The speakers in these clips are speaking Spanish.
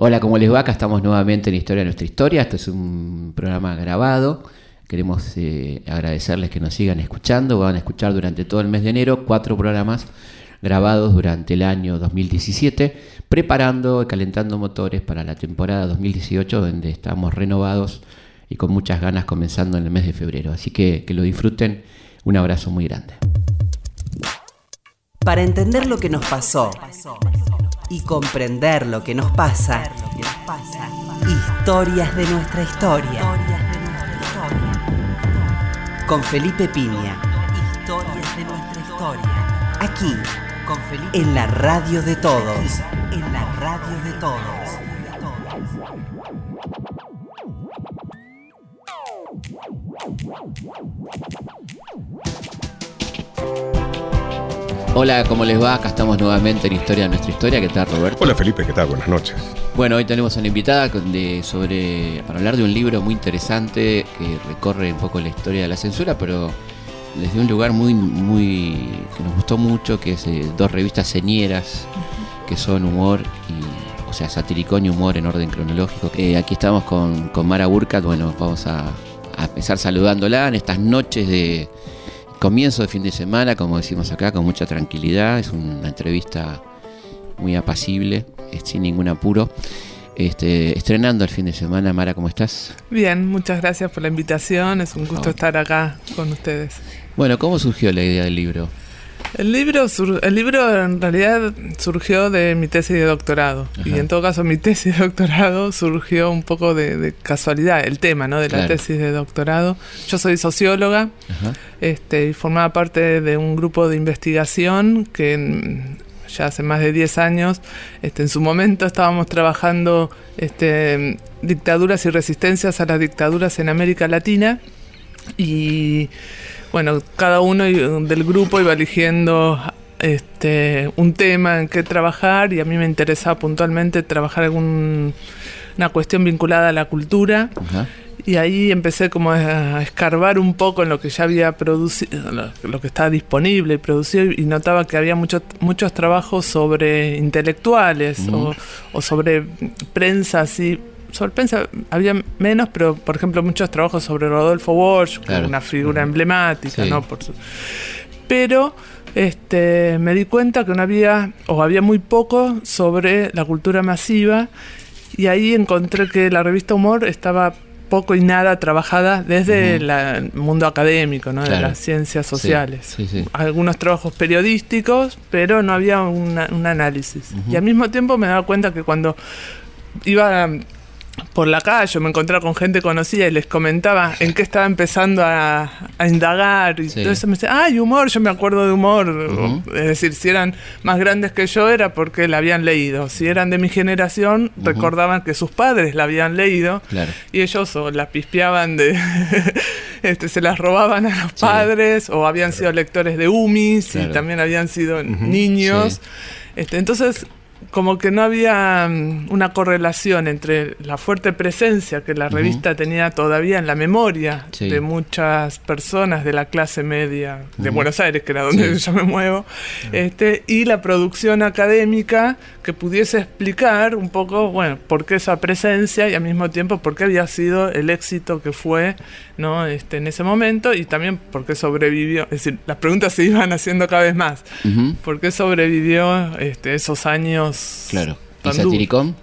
Hola, ¿cómo les va? Acá estamos nuevamente en Historia de nuestra historia. Esto es un programa grabado. Queremos eh, agradecerles que nos sigan escuchando. Van a escuchar durante todo el mes de enero cuatro programas grabados durante el año 2017, preparando y calentando motores para la temporada 2018, donde estamos renovados y con muchas ganas comenzando en el mes de febrero. Así que que lo disfruten. Un abrazo muy grande. Para entender lo que nos pasó y comprender lo que nos pasa. Historias de nuestra historia. Con Felipe Piña. Historias de nuestra historia. Aquí, con Felipe. En la radio de todos. En la radio de todos. Hola, ¿cómo les va? Acá estamos nuevamente en Historia de nuestra historia. ¿Qué tal, Roberto? Hola Felipe, ¿qué tal? Buenas noches. Bueno, hoy tenemos una invitada de, sobre, para hablar de un libro muy interesante que recorre un poco la historia de la censura, pero desde un lugar muy, muy que nos gustó mucho, que es eh, dos revistas señeras, que son humor y, o sea, satiricón y humor en orden cronológico. Eh, aquí estamos con, con Mara Burkhardt, bueno, vamos a, a empezar saludándola en estas noches de comienzo de fin de semana, como decimos acá, con mucha tranquilidad. Es una entrevista muy apacible, eh, sin ningún apuro. Este, estrenando el fin de semana, Mara, ¿cómo estás? Bien, muchas gracias por la invitación. Es un gusto estar acá con ustedes. Bueno, ¿cómo surgió la idea del libro? El libro, sur- el libro en realidad surgió de mi tesis de doctorado. Y en todo caso mi tesis de doctorado surgió un poco de, de casualidad, el tema ¿no? de la Claro. tesis de doctorado. Yo soy socióloga Ajá. este, y formaba parte de un grupo de investigación que ya hace más de 10 años, este, en su momento estábamos trabajando este, dictaduras y resistencias a las dictaduras en América Latina y bueno, cada uno i- del grupo iba eligiendo este, un tema en que trabajar y a mí me interesaba puntualmente trabajar algún una cuestión vinculada a la cultura y ahí empecé como a escarbar un poco en lo que ya había producido, lo, lo que estaba disponible y producido y notaba que había muchos muchos trabajos sobre intelectuales o sobre prensa así. Sobre prensa había menos, pero por ejemplo muchos trabajos sobre Rodolfo Walsh, Claro. una figura emblemática, Sí. ¿no? Por su- pero este, me di cuenta que no había, o había muy poco sobre la cultura masiva, y ahí encontré que la revista Humor estaba poco y nada trabajada desde la- el mundo académico, ¿no? de las ciencias sociales. Sí, sí. Algunos trabajos periodísticos, pero no había una- un análisis. Y al mismo tiempo me daba cuenta que cuando iba por la calle, me encontraba con gente conocida y les comentaba en qué estaba empezando a, a indagar y Sí. todo eso me decía, ay, humor, yo me acuerdo de humor. Es decir, si eran más grandes que yo era porque la habían leído. Si eran de mi generación, recordaban que sus padres la habían leído Claro. y ellos o la pispeaban de este se las robaban a los Sí. padres o habían sido lectores de UMIS Claro. y también habían sido niños Sí. este entonces como que no había mm, una correlación entre la fuerte presencia que la revista tenía todavía en la memoria Sí. de muchas personas de la clase media de. Buenos Aires, que era donde Sí. yo me muevo, este, y la producción académica que pudiese explicar un poco, bueno, por qué esa presencia y al mismo tiempo por qué había sido el éxito que fue, ¿no? Este, en ese momento y también por qué sobrevivió. Es decir, las preguntas se iban haciendo cada vez más. ¿Por qué sobrevivió este, esos años? Claro. ¿Y? Satiricón?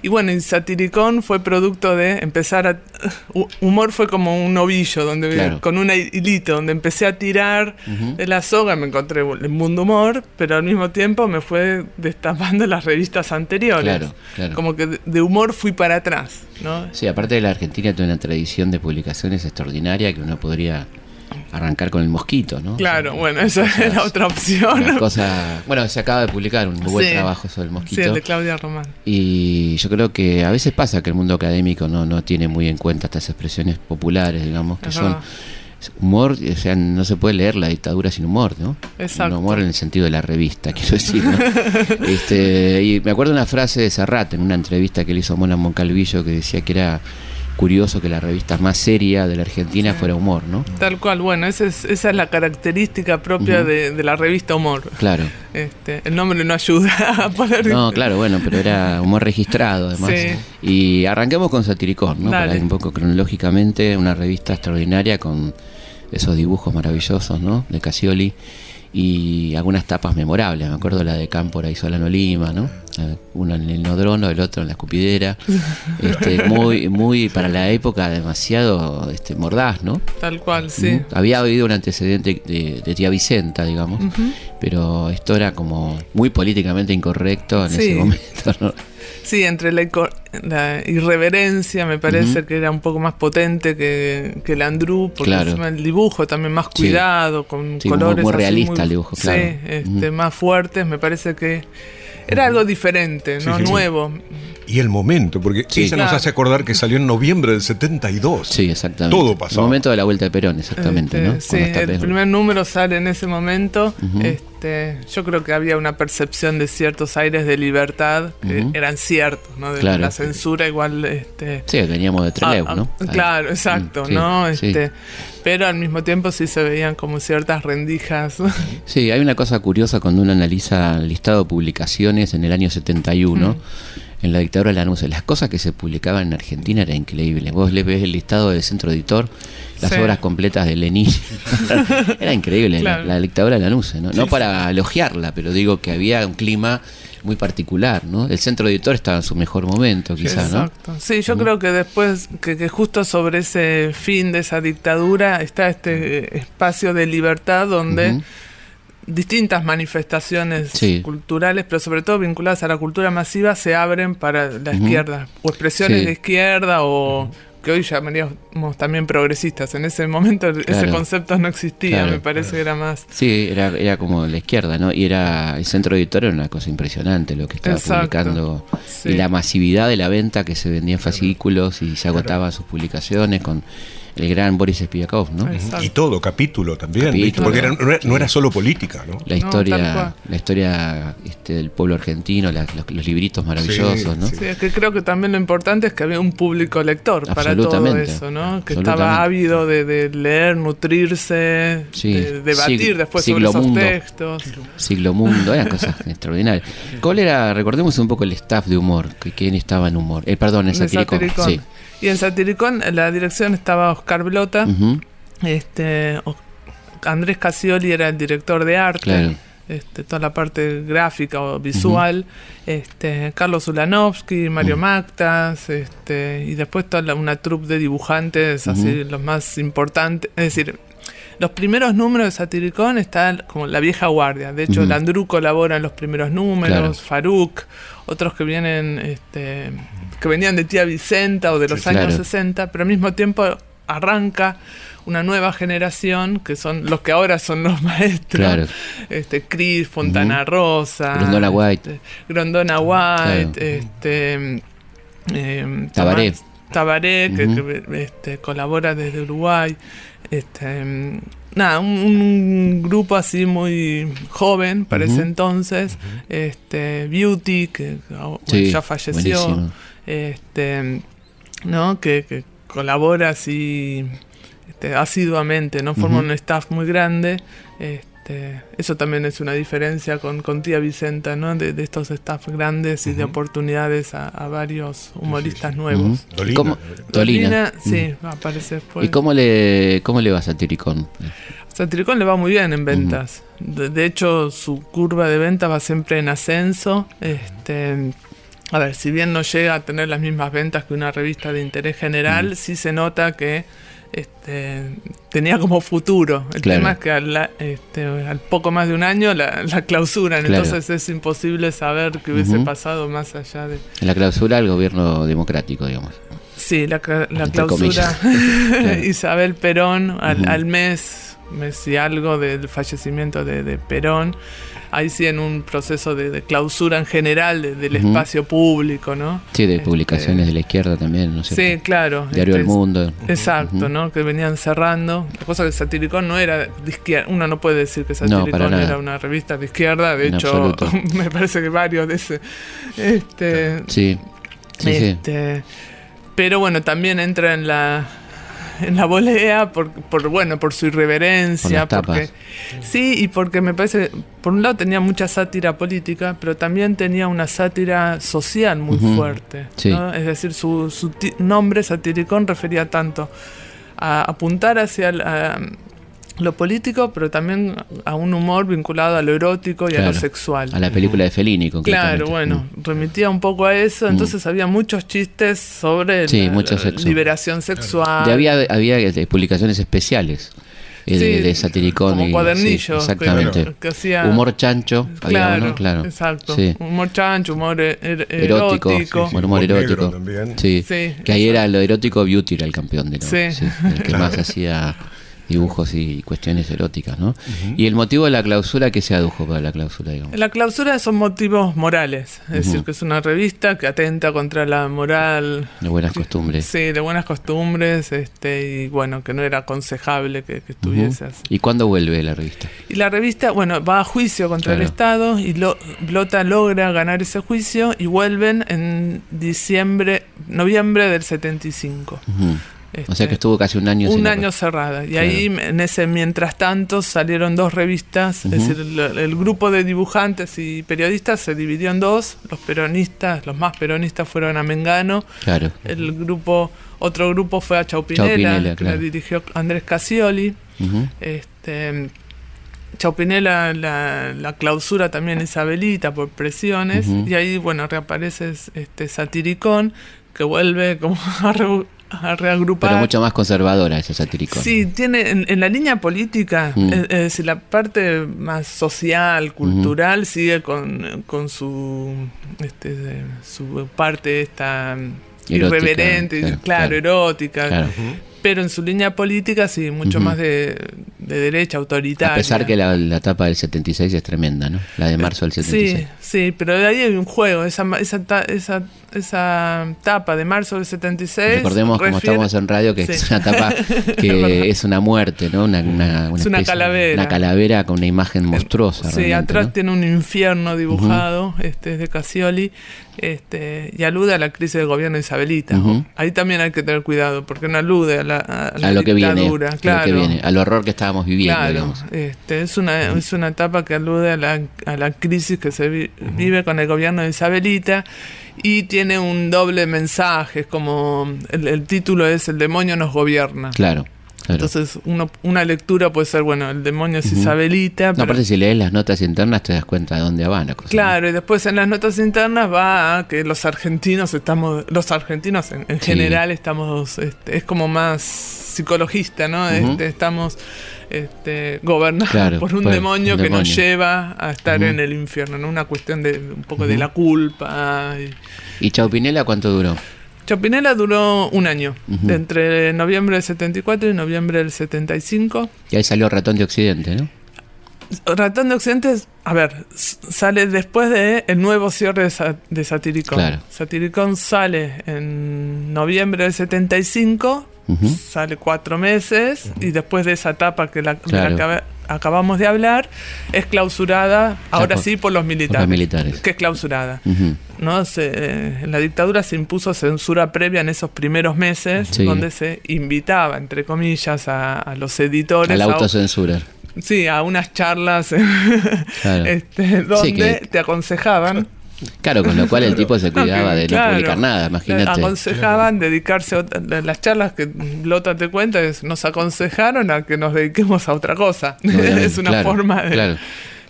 Y bueno, y Satiricón fue producto de empezar a... hu- Humor fue como un ovillo, donde Claro. con un hilito, donde empecé a tirar de la soga, me encontré el mundo humor, pero al mismo tiempo me fue destapando las revistas anteriores. Claro, claro. Como que de, de humor fui para atrás, ¿no? Sí, aparte de la Argentina tiene una tradición de publicaciones extraordinaria que uno podría arrancar con el mosquito, ¿no? Claro, O sea, bueno, esa cosas- era otra opción. Cosa, bueno, se acaba de publicar un muy buen Sí. trabajo sobre el Sí, mosquito. el de Claudia Román. Y yo creo que a veces pasa que el mundo académico no, no tiene muy en cuenta estas expresiones populares, digamos, que son humor, o sea, no se puede leer la dictadura sin humor, ¿no? Exacto. Un humor en el sentido de la revista, quiero decir, ¿no? este, y me acuerdo una frase de Serrat en una entrevista que le hizo a Mona Moncalvillo que decía que era curioso que la revista más seria de la Argentina fuera Humor, ¿no? Tal cual, bueno, esa es, esa es la característica propia de, de, la revista Humor. Claro. Este, el nombre no ayuda a poder... No, claro, bueno, pero era humor registrado además. Sí. Y arranquemos con Satiricón, ¿no? Para ir un poco cronológicamente, una revista extraordinaria con esos dibujos maravillosos, ¿no? De Casioli y algunas tapas memorables. Me acuerdo la de Cámpora y Solano Lima, ¿no? Uno en el nodrono, el otro en la escupidera. Este, muy, muy para la época demasiado este, mordaz, ¿no? Tal cual, sí. Había habido un antecedente de, tía Vicenta, digamos, pero esto era como muy políticamente incorrecto en ese momento, ¿no? Sí, entre la, la irreverencia me parece que era un poco más potente que, que el Andrew, porque el dibujo también más cuidado, con colores muy, realista el dibujo, claro. Sí, este, más fuertes, me parece que era algo diferente, ¿no? Nuevo. Y el momento, porque ella nos hace acordar que salió en noviembre del 72. Sí, exactamente. Todo pasó. El momento de la vuelta de Perón, exactamente, ¿no? Este, sí, el primer número sale en ese momento. este, yo creo que había una percepción de ciertos aires de libertad que eran ciertos, ¿no? De la censura igual... Este, sí, veníamos de Trelew, ah, ¿no? Ah, claro, exacto, mm, ¿no? Este, pero al mismo tiempo sí se veían como ciertas rendijas. Sí, hay una cosa curiosa cuando uno analiza el listado de publicaciones en el año 71 en la dictadura de la Lanús. Las cosas que se publicaban en Argentina era increíble. Vos le ves el listado del centro editor, las obras completas de Lenin. era increíble la, dictadura de la ¿no? no para elogiarla, pero digo que había un clima muy particular, ¿no? El centro editor estaba en su mejor momento, quizás, ¿no? Sí, yo creo que después, que, justo sobre ese fin de esa dictadura está este espacio de libertad donde distintas manifestaciones culturales, pero sobre todo vinculadas a la cultura masiva, se abren para la izquierda, o expresiones de izquierda, o que hoy llamaríamos también progresistas. En ese momento ese concepto no existía, me parece que era más... Sí, era, era como la izquierda, ¿no? Y era el centro editor era una cosa impresionante lo que estaba publicando. Y la masividad de la venta que se vendía en fascículos y se agotaban sus publicaciones con el gran Boris Spivakov, ¿no? Y todo, capítulo también, porque no, era, solo política, ¿no? La historia, la historia este, del pueblo argentino, los, libritos maravillosos, ¿no? Sí, es que creo que también lo importante es que había un público lector para todo eso, ¿no? Que estaba ávido de, leer, nutrirse, de debatir después sobre esos textos. Siglo Mundo, eran cosas extraordinarias. ¿Cuál era, recordemos un poco el staff de humor, que quién estaba en humor? Eh, perdón, en Satiricón. Sí. Y en Satiricón, en la dirección estaba Oscar Blota. este, Andrés Casioli era el director de arte. Este, toda la parte gráfica o visual, este, Carlos Ulanovsky, Mario Mactas, este, y después toda una troupe de dibujantes, así los más importantes, es decir, los primeros números de Satiricón están como la vieja guardia. De hecho, Landru colabora en los primeros números, Faruk, otros que vienen, este, que venían de Tía Vicenta o de los años 60, pero al mismo tiempo arranca una nueva generación que son los que ahora son los maestros. Este, Chris, Fontana Rosa, Grondona White, este, Grondona White, este, eh, Tabaré. Tabaré, que, este, colabora desde Uruguay. Este, nada, un, grupo así muy joven para ese entonces. Este, Beauty, que ya falleció. Este, ¿no? Que, colabora así este, asiduamente, ¿no? Forma un staff muy grande. Este, este, eso también es una diferencia con, con tía Vicenta, ¿no? De, estos staff grandes y de oportunidades a, varios humoristas nuevos. Dolina. sí, aparece después. ¿Y cómo le, cómo le va a Satiricón? Satiricón le va muy bien en ventas. de, hecho, su curva de ventas va siempre en ascenso. Este, a ver, si bien no llega a tener las mismas ventas que una revista de interés general, sí se nota que este, tenía como futuro. El tema es que al, este, al, poco más de un año la, la clausuran, entonces es imposible saber qué hubiese pasado más allá de... La clausura del gobierno democrático, digamos. Sí, la, clausura. Isabel Perón al, al mes, mes y algo del fallecimiento de, de Perón ahí sí en un proceso de, clausura en general del espacio público, ¿no? Sí, de este, publicaciones de la izquierda también, ¿no sé. Sí, claro. Diario El Mundo. Exacto, ¿no? Que venían cerrando. La cosa que Satiricón no era de izquierda. Uno no puede decir que Satiricón era una revista de izquierda. De hecho, me parece que varios de ese. Este, sí. sí, este, pero bueno, también entra en la en la volea por, por bueno por su irreverencia porque sí y porque me parece por un lado tenía mucha sátira política pero también tenía una sátira social muy fuerte es decir su, su nombre satiricón refería tanto a apuntar hacia lo político, pero también a un humor vinculado a lo erótico y a lo sexual. A la película de Fellini, Claro, bueno, mm. remitía un poco a eso, mm. entonces había muchos chistes sobre la, liberación sexual. Y había, había este, publicaciones especiales. Eh, de, satiricón como cuadernillo exactamente humor chancho claro, claro exacto humor chancho humor er, er, erótico, humor erótico sí. que ahí era lo erótico beauty era el campeón de ¿no? el que más hacía dibujos y cuestiones eróticas, ¿no? Y el motivo de la clausura, ¿qué se adujo para la clausura, digamos? La clausura son motivos morales, es decir, que es una revista que atenta contra la moral. De buenas costumbres. Sí, de buenas costumbres, este, y bueno, que no era aconsejable que, estuviese así. ¿Y cuándo vuelve la revista? Y la revista, bueno, va a juicio contra el Estado y lo, Blota logra ganar ese juicio y vuelven en diciembre, noviembre del 75 o sea que estuvo casi un año. Un año cerrada. Y ahí, en ese mientras tanto, salieron dos revistas. Es decir, el, grupo de dibujantes y periodistas se dividió en dos. Los peronistas, los más peronistas fueron a Mengano. Claro. El grupo, otro grupo fue a Chaupinela, que la dirigió Andrés Casioli. este, Chaupinela, la, la, clausura también Isabelita por presiones. Y ahí, bueno, reaparece este Satiricón, que vuelve como a a reagrupar. Pero mucho más conservadora esa satírico. Sí, tiene en, la línea política, mm. es, decir, la parte más social, cultural, sigue con, con su, este, su parte esta irreverente, claro, erótica. Pero en su línea política, sí, mucho más de, de, derecha, autoritaria. A pesar que la, la, etapa del 76 es tremenda, ¿no? La de marzo del 76. Sí, sí, pero de ahí hay un juego. Esa, esa, esa esa tapa de marzo del 76. Recordemos, como estamos en radio, que es una tapa que es una muerte, ¿no? Una, una, es una calavera. Una calavera con una imagen monstruosa. Sí, atrás tiene un infierno dibujado, este es de Casioli, este, y alude a la crisis del gobierno de Isabelita. Ahí también hay que tener cuidado, porque no alude a la, a lo que viene, claro. al horror que estábamos viviendo. Claro, este, es, una, es una etapa que alude a la, a la crisis que se vive con el gobierno de Isabelita y tiene un doble mensaje, es como el, título es El demonio nos gobierna. Claro. Entonces, uno, una lectura puede ser, bueno, el demonio es Isabelita. No, aparte, si lees las notas internas, te das cuenta de dónde van la cosa. Claro, y después en las notas internas va a que los argentinos estamos, los argentinos en, general estamos, este, es como más psicologista, ¿no? Este, estamos este, por un demonio, que nos lleva a estar en el infierno, ¿no? Una cuestión de un poco de la culpa. Y, ¿Y Chaupinela cuánto duró? Chaupinela duró un año, entre noviembre del 74 y noviembre del 75. Y ahí salió Ratón de Occidente, ¿no? Ratón de Occidente, a ver, sale después de el nuevo cierre de, Satiricón. Satiricón sale en noviembre del 75 sale cuatro meses y después de esa etapa que la, acabamos de hablar, es clausurada, ahora sí, por los militares. militares. Que es clausurada. ¿no? Se, en la dictadura se impuso censura previa en esos primeros meses, donde se invitaba, entre comillas, a, los editores. A la autocensura. sí, a unas charlas este, donde te aconsejaban Claro, con lo cual el tipo se cuidaba de no publicar nada, imagínate. Aconsejaban dedicarse a las charlas que Lota te cuenta, nos aconsejaron a que nos dediquemos a otra cosa. es una forma de...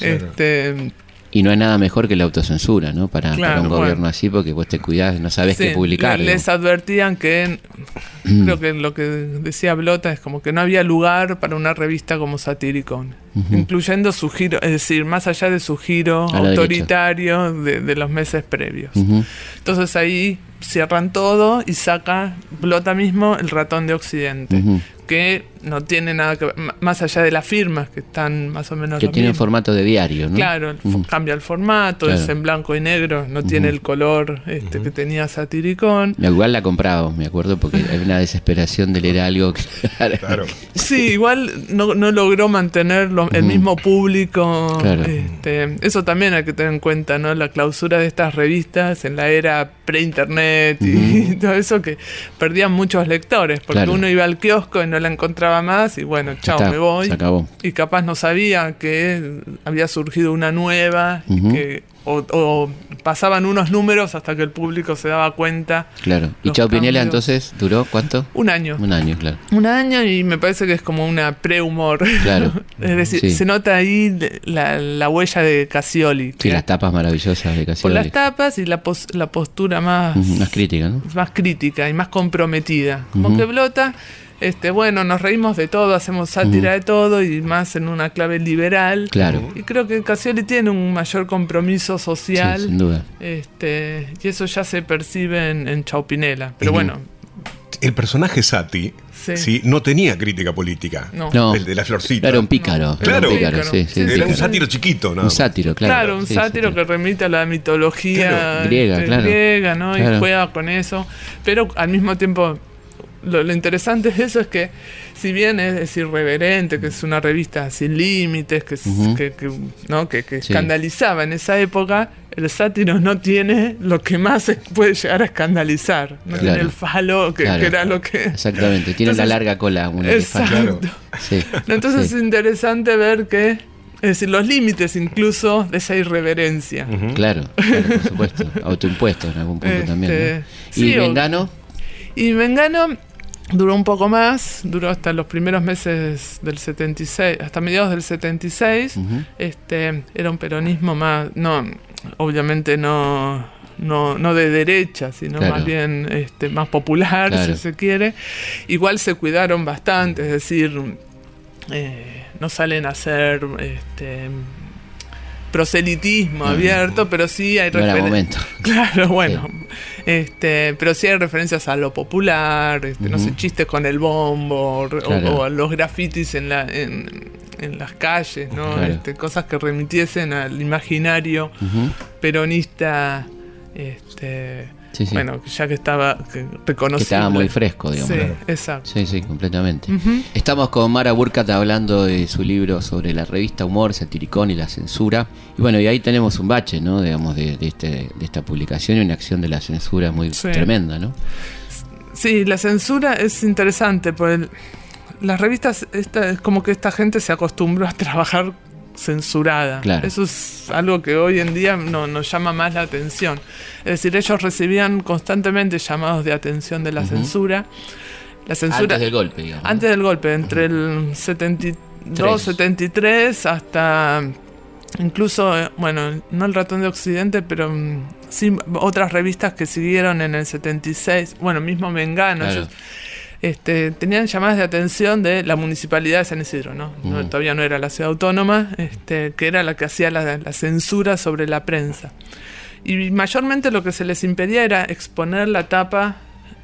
Este, y no hay nada mejor que la autocensura, ¿no? Para, un gobierno así, porque vos te cuidás, no sabes qué publicar. Les advertían que, mm. creo que lo que decía Blota es como que no había lugar para una revista como Satiricon, incluyendo su giro, es decir, más allá de su giro autoritario de, los meses previos. Entonces ahí cierran todo y saca Blota mismo el ratón de Occidente que no tiene nada que ver, más allá de las firmas que están más o menos... Que tiene formato de diario, ¿no? Claro, cambia el formato, es en blanco y negro, no tiene el color este, que tenía Satiricón. Igual la comprado, me acuerdo, porque hay una desesperación de leer algo. claro. Sí, igual no, logró mantener el mismo público. Este, eso también hay que tener en cuenta, ¿no? La clausura de estas revistas en la era pre-internet y todo eso que perdían muchos lectores, porque uno iba al kiosco y no la encontraba más y bueno, chao, me voy. Y capaz no sabía que había surgido una nueva y que o, pasaban unos números hasta que el público se daba cuenta. Claro. ¿Y Chao Pinela entonces duró cuánto? Un año. Un año, claro. Un año y me parece que es como una pre-humor. Claro. es decir, se nota ahí la, huella de Casioli. Sí, las tapas maravillosas de Casioli. Por las tapas y la, la postura más... Más crítica, ¿no? Más crítica y más comprometida. Como que Blota este, bueno, nos reímos de todo, hacemos sátira de todo y más en una clave liberal. Claro. Y creo que Casioli tiene un mayor compromiso social. sin duda. Este, y eso ya se percibe en, Chaupinela. Pero bueno. El personaje Sati sí. no tenía crítica política. No. El de la florcita. Era un pícaro. Claro. Era un, pícaro, sí, sí, era un sátiro chiquito, ¿no? Un sátiro, claro. Claro, un sátiro que remite a la mitología griega, este, claro. griega, ¿no? Y juega con eso. Pero al mismo tiempo lo, interesante de eso es que, si bien es, irreverente, que es una revista sin límites, que, que, ¿no? que, escandalizaba en esa época, el sátiro no tiene lo que más puede llegar a escandalizar. No tiene el falo, que, era lo que. Exactamente, tiene una larga cola. Una exacto. Entonces es interesante ver que. Es decir, los límites incluso de esa irreverencia. claro, por supuesto. Autoimpuesto en algún punto también. Este, ¿Y Vengano? Y Vengano Duró un poco más, duró hasta los primeros meses del 76, hasta mediados del 76. este, era un peronismo más, no, obviamente no, no, de derecha, sino más bien este, más popular, si se quiere. Igual se cuidaron bastante, es decir, eh, no salen a hacer este, proselitismo abierto, pero sí hay referencias. Claro, bueno. Este, pero sí hay referencias a lo popular, este, no sé, chistes con el bombo, o, los grafitis en la en, las calles, ¿no? Este, cosas que remitiesen al imaginario peronista este bueno, ya que estaba reconocido. Que estaba muy fresco, digamos. Sí, exacto. Sí, sí, completamente. Estamos con Mara Burkhardt hablando de su libro sobre la revista Humor, Satiricón y la censura. Y bueno, y ahí tenemos un bache, ¿no? Digamos, de, este, de esta publicación y una acción de la censura muy tremenda, ¿no? Sí, la censura es interesante, porque las revistas, esta, es como que esta gente se acostumbró a trabajar censurada. Eso es algo que hoy en día no, nos llama más la atención. Es decir, ellos recibían constantemente llamados de atención de la censura. La censura. Antes del golpe, digamos. Antes del golpe, entre el 72, 73 hasta. Incluso, bueno, no el ratón de Occidente, pero mm, sí otras revistas que siguieron en el 76. Bueno, mismo Mengano. Este, tenían llamadas de atención de la municipalidad de San Isidro, ¿no? todavía no era la ciudad autónoma, este, que era la que hacía la, censura sobre la prensa. Y mayormente lo que se les impedía era exponer la tapa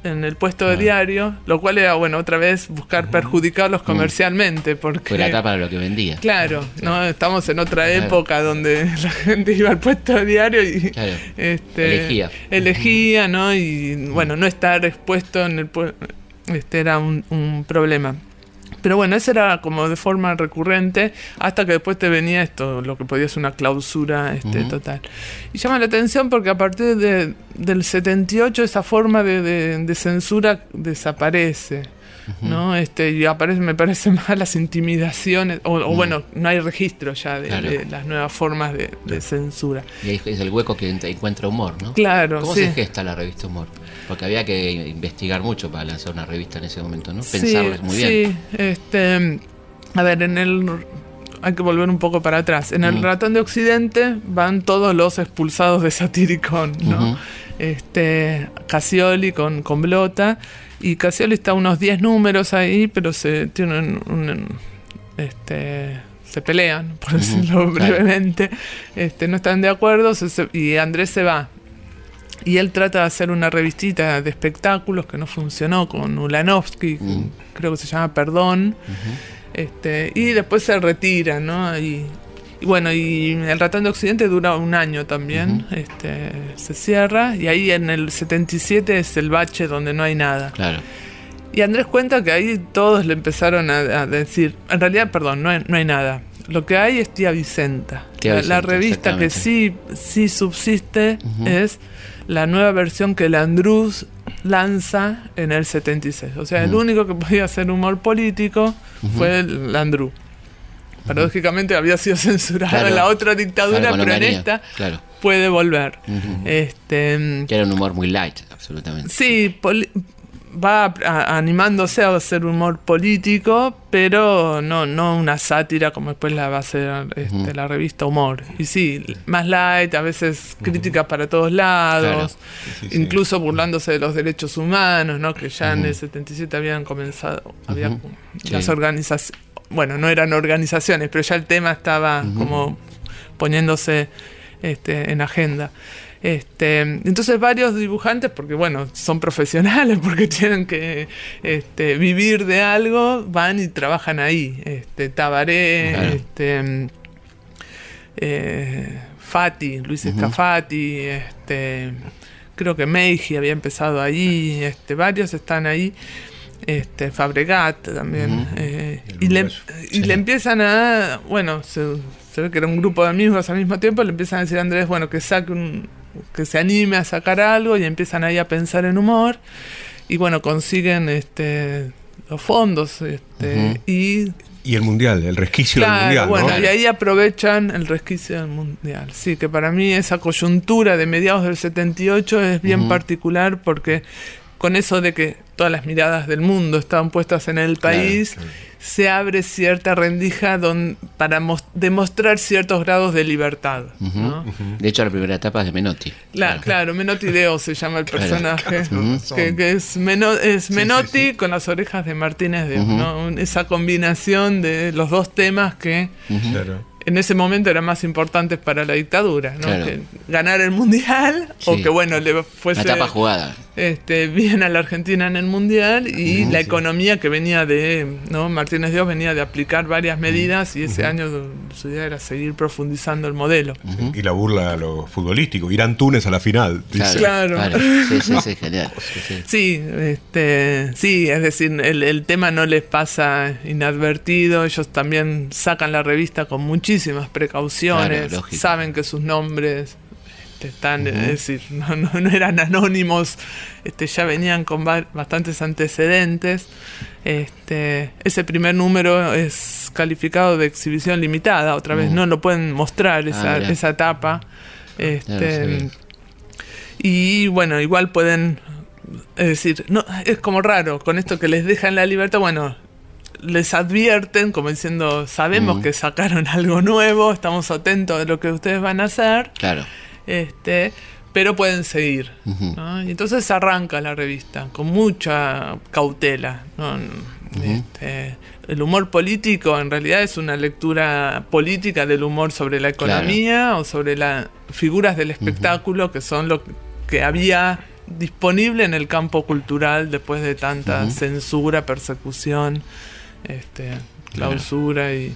en el puesto de diario, lo cual era, bueno, otra vez buscar perjudicarlos comercialmente. Porque Fue la tapa de lo que vendía. Claro, ¿no? Estamos en otra época donde la gente iba al puesto de diario y este, elegía. Elegía, ¿no? Y bueno, no estar expuesto en el este era un, problema. Pero bueno, eso era como de forma recurrente, hasta que después te venía esto, lo que podía ser una clausura este, total. Y llama la atención porque a partir de, del 78 esa forma de censura desaparece. ¿no? Este, y aparece, me parece más las intimidaciones, o, bueno, no hay registro ya de, las nuevas formas de, censura. Y ahí es el hueco que encuentra humor, ¿no? Claro. ¿Cómo se gesta la revista Humor? Porque había que investigar mucho para lanzar una revista en ese momento, ¿no? Pensarles muy bien. Sí, este, a ver, en el hay que volver un poco para atrás. En el ratón de Occidente van todos los expulsados de Satiricón, ¿no? Este, Casioli con, con Blota y Casioli está unos 10 números ahí, pero se tienen un, este, se pelean, por decirlo brevemente. Este, no están de acuerdo y Andrés se va. Y él trata de hacer una revistita de espectáculos que no funcionó con Ulanovsky, Mm. creo que se llama Perdón. este, y después se retira, ¿no? Y, y bueno, y el ratón de Occidente dura un año también, este, se cierra, y ahí en el 77 es el bache donde no hay nada. Claro. Y Andrés cuenta que ahí todos le empezaron a, a decir, en realidad, perdón, no hay, no hay nada. Lo que hay es Tía Vicenta. Tía la, revista que sí, sí subsiste es la nueva versión que Landruz lanza en el 76. O sea, el único que podía hacer humor político fue el Landru. Paradójicamente había sido censurado Claro. en la otra dictadura, Claro, pero en esta Claro. puede volver. Este, Que era un humor muy light, absolutamente. Sí, va a- a- animándose a hacer humor político, pero no, no una sátira como después la va a hacer este, la revista Humor. Y sí, más light, a veces críticas para todos lados, Sí, sí. incluso burlándose de los derechos humanos, ¿no? que ya en el 77 habían comenzado, había las organizaciones, bueno, no eran organizaciones, pero ya el tema estaba como poniéndose este, en agenda. Este, entonces varios dibujantes, porque bueno, son profesionales, porque tienen que este, vivir de algo, van y trabajan ahí. Este, Tabaré, Claro. este, eh, Fati, Luis Escafati, este, creo que Meiji había empezado allí, este, varios están ahí. Este, Fabregat también. eh, y le, y le empiezan a. Bueno, se, se ve que era un grupo de amigos al mismo tiempo. Le empiezan a decir a Andrés, bueno, que saque un. Que se anime a sacar algo y empiezan ahí a pensar en humor. Y bueno, consiguen este los fondos este, y Y el mundial, el resquicio del mundial. bueno, ¿no? y ahí aprovechan el resquicio del mundial. Sí, que para mí esa coyuntura de mediados del 78 es bien particular porque con eso de que todas las miradas del mundo estaban puestas en el Claro, país, se abre cierta rendija don- para mos- demostrar ciertos grados de libertad. ¿no? De hecho, la primera etapa es de Menotti. La- claro, Menotti Deo se llama el Claro. personaje, que, que es, Meno- es Sí, Menotti sí, sí. con las orejas de Martínez Deo. ¿no? Esa combinación de los dos temas que. Claro. en ese momento eran más importantes para la dictadura, ¿no? Claro. Que ganar el mundial o que bueno le fuese etapa jugada. Este, bien a la Argentina en el mundial y la economía que venía de, ¿no? Martínez Dios venía de aplicar varias medidas y ese año su idea era seguir profundizando el modelo. Y la burla a lo futbolístico. Irán Túnez a la final. Dice. Claro. Sí, sí, sí, genial. Sí, este, sí, es decir, el, el tema no les pasa inadvertido, ellos también sacan la revista con muchísimas precauciones, Claro, saben que sus nombres están, es decir, no, no, no eran anónimos, este, ya venían con ba- bastantes antecedentes. Este, ese primer número es calificado de exhibición limitada, otra vez Mm. no lo pueden mostrar esa, Ah, esa etapa. Ya lo Este, y bueno, igual pueden, es decir, no, es como raro, con esto que les dejan la libertad, bueno, les advierten como diciendo, sabemos Mm. que sacaron algo nuevo, estamos atentos de lo que ustedes van a hacer, Claro. Este, pero pueden seguir. Y entonces arranca la revista con mucha cautela. ¿no? Este, el humor político en realidad es una lectura política del humor sobre la Claro. economía o sobre las figuras del espectáculo que son lo que había disponible en el campo cultural después de tanta censura, persecución, este, clausura y,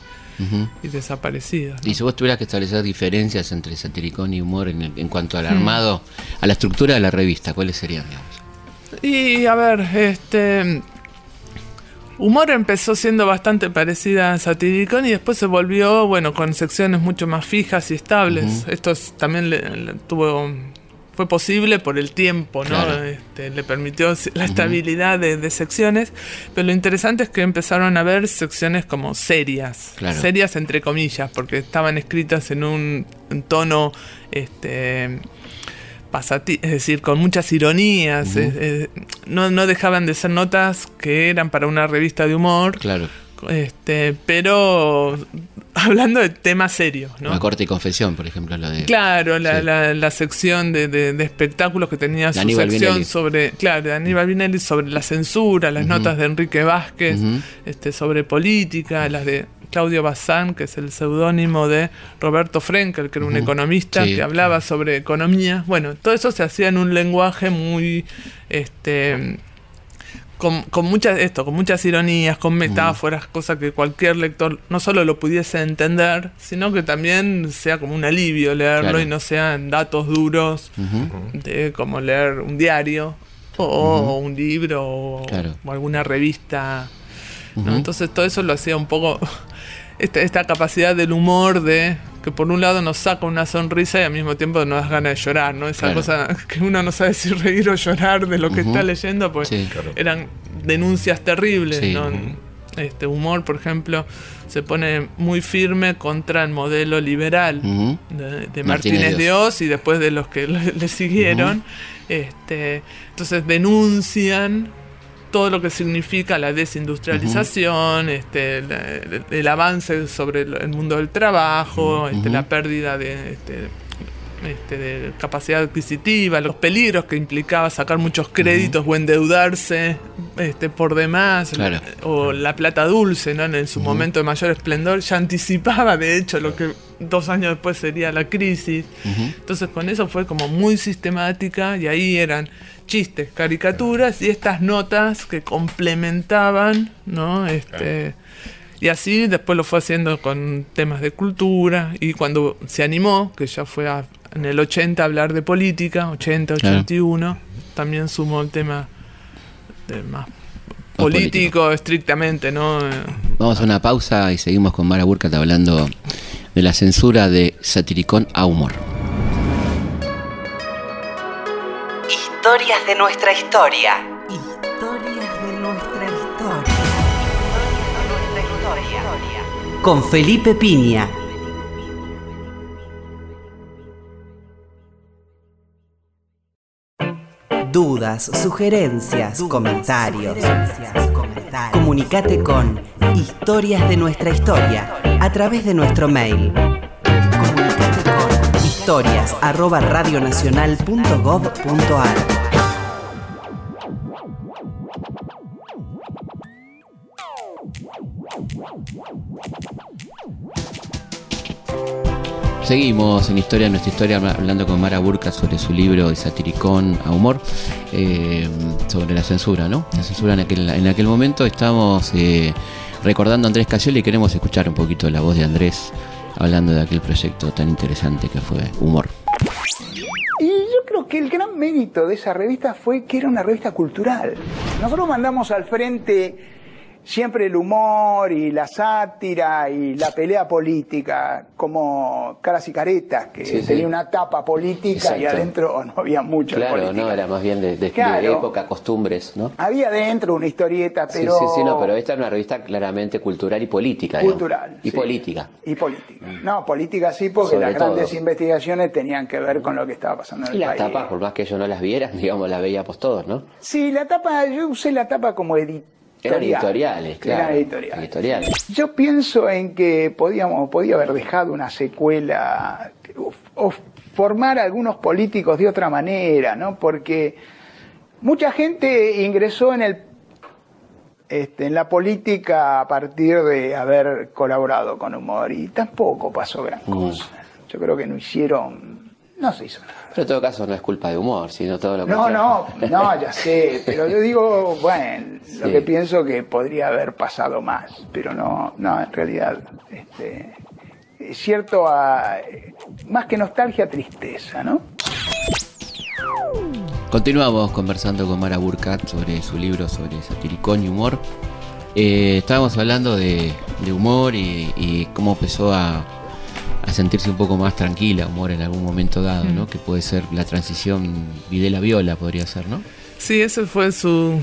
Y desaparecidas. ¿no? Y si vos tuvieras que establecer diferencias entre satiricón y humor en, el- en cuanto al armado, a la estructura de la revista, ¿cuáles serían? digamos? Y a ver, este. Humor empezó siendo bastante parecida a Satiricón y después se volvió, bueno, con secciones mucho más fijas y estables. Esto es- también le, le tuvo. Fue posible por el tiempo, ¿no? Claro. Este, le permitió la estabilidad de, de secciones. Pero lo interesante es que empezaron a ver secciones como serias. Claro. Serias entre comillas, porque estaban escritas en un en tono. Este, es decir, con muchas ironías. eh, eh, no, no dejaban de ser notas que eran para una revista de humor, Claro. Este, pero hablando de temas serios, ¿no? Una corte y confesión, por ejemplo, lo de. Claro, la, Sí. la, la sección de, de- de espectáculos que tenía su sección Vinelli. sobre, claro, de Aníbal Vinelli sobre la censura, las notas de Enrique Vázquez, este, sobre política, las de Claudio Bazán, que es el seudónimo de Roberto Frenkel, que era un economista que hablaba sobre economía. Bueno, todo eso se hacía en un lenguaje muy este con, con, muchas esto, con muchas ironías, con metáforas, cosas que cualquier lector no solo lo pudiese entender, sino que también sea como un alivio leerlo y no sean datos duros de como leer un diario o, un libro o, alguna revista. Entonces todo eso lo hacía un poco esta, esta capacidad del humor de que por un lado nos saca una sonrisa y al mismo tiempo nos da ganas de llorar, ¿no? Esa cosa que uno no sabe si reír o llorar de lo que está leyendo, pues eran denuncias terribles, ¿no? Este humor, por ejemplo, se pone muy firme contra el modelo liberal de, Martínez de Oz y después de los que le, siguieron. este, entonces denuncian todo lo que significa la desindustrialización, este, el, avance sobre el, mundo del trabajo, este, la pérdida de, este, este, de capacidad adquisitiva, los peligros que implicaba sacar muchos créditos o endeudarse este, por demás, o la plata dulce, ¿no? en su momento de mayor esplendor, ya anticipaba de hecho lo que dos años después sería la crisis. Entonces con eso fue como muy sistemática y ahí eran chistes, caricaturas y estas notas que complementaban, ¿no? Este, Y así después lo fue haciendo con temas de cultura y cuando se animó, que ya fue en el 80 a hablar de política, 80, 81, también sumó el tema de más político, estrictamente, ¿no? Vamos a una pausa y seguimos con Mara Burkhardt hablando de la censura de Satiricón a humor. Historias de nuestra historia. Historias de nuestra historia. Con Felipe Piña. Dudas, sugerencias, comentarios. Comunicate con Historias de nuestra historia a través de nuestro mail historias arroba radionacional.gov.ar Seguimos en Historia nuestra historia hablando con Mara Burka sobre su libro de Satiricón a Humor eh, sobre la censura, ¿no? La censura en aquel, en aquel momento estamos eh, recordando a Andrés Casioli y queremos escuchar un poquito la voz de Andrés hablando de aquel proyecto tan interesante que fue Humor. Y yo creo que el gran mérito de esa revista fue que era una revista cultural. Nosotros mandamos al frente siempre el humor y la sátira y la pelea política como caras y caretas, que tenía una tapa política y adentro no había mucho. Claro, no, era más bien de, de, época, costumbres, ¿no? Había adentro una historieta, pero... Sí, sí, no, pero esta era una revista claramente cultural y política. Cultural. Y política. Y política. No, política sí, porque las grandes investigaciones tenían que ver con lo que estaba pasando en el país. Y las tapas, por más que yo no las viera, digamos, las veíamos todos, ¿no? Sí, la tapa, yo usé la tapa como editor eran editoriales, claro. editoriales. Yo pienso en que podíamos, podía haber dejado una secuela o, formar a algunos políticos de otra manera, ¿no? Porque mucha gente ingresó en el este, en la política a partir de haber colaborado con humor y tampoco pasó gran mm. cosa. Yo creo que no hicieron no se hizo nada. Pero en todo caso no es culpa de humor, sino todo lo que No, no, no, ya sé, pero yo digo, bueno, lo que pienso que podría haber pasado más, pero no, no, en realidad, este, es cierto, a, más que nostalgia, tristeza, ¿no? Continuamos conversando con Mara Burkhardt sobre su libro sobre satiricón y humor. Eh, estábamos hablando de, humor y cómo empezó a, a sentirse un poco más tranquila, humor en algún momento dado, ¿no? Mm. Que puede ser la transición Videla Viola, podría ser, ¿no? Sí, ese fue su.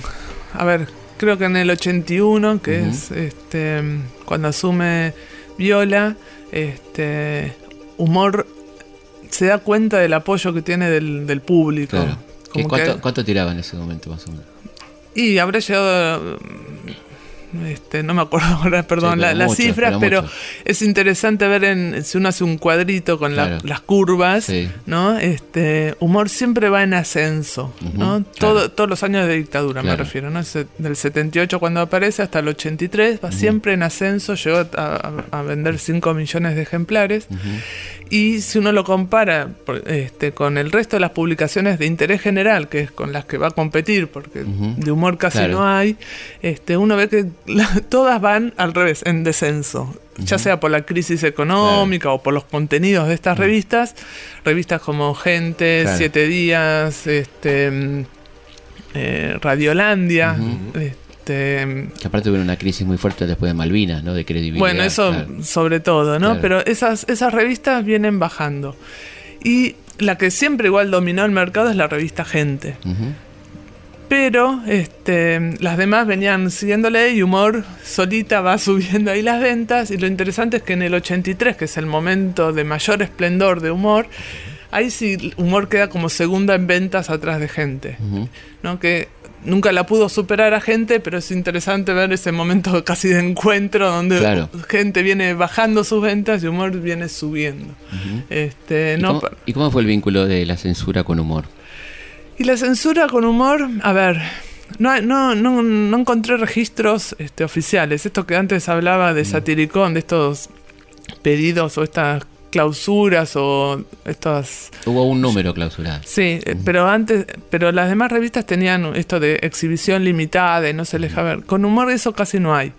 A ver, creo que en el 81, que es este cuando asume Viola, este humor se da cuenta del apoyo que tiene del, público. cuánto, tiraba en ese momento más o menos? Y habrá llegado este, no me acuerdo ahora, perdón, las cifras, pero, es interesante ver en, si uno hace un cuadrito con las curvas, ¿no? Este, humor siempre va en ascenso, ¿no? Todo, todos los años de dictadura me refiero, ¿no? Del 78 cuando aparece hasta el 83, va siempre en ascenso, llegó a, vender 5 millones de ejemplares. Y si uno lo compara este, con el resto de las publicaciones de interés general, que es con las que va a competir, porque de humor casi no hay, este, uno ve que todas van al revés, en descenso. Ya sea por la crisis económica o por los contenidos de estas revistas, revistas como Gente, Siete Días, este, mm, eh, Radiolandia, este, que aparte hubo una crisis muy fuerte después de Malvinas, ¿no? De credibilidad. Bueno, eso sobre todo, ¿no? Pero esas, esas revistas vienen bajando. Y la que siempre igual dominó el mercado es la revista Gente. Pero este, las demás venían siguiéndole y Humor solita va subiendo ahí las ventas. Y lo interesante es que en el 83, que es el momento de mayor esplendor de Humor, ahí sí Humor queda como segunda en ventas atrás de Gente. ¿no? Que nunca la pudo superar a gente, pero es interesante ver ese momento casi de encuentro donde gente viene bajando sus ventas y humor viene subiendo. este, ¿Y, no, cómo, ¿Y cómo fue el vínculo de la censura con humor? Y la censura con humor, a ver, no, no, no, no encontré registros este, oficiales. Esto que antes hablaba de satiricón, de estos pedidos o estas clausuras o estas... Hubo un número clausurado. Sí, pero antes, pero las demás revistas tenían esto de exhibición limitada y no se les deja ver. Con humor eso casi no hay.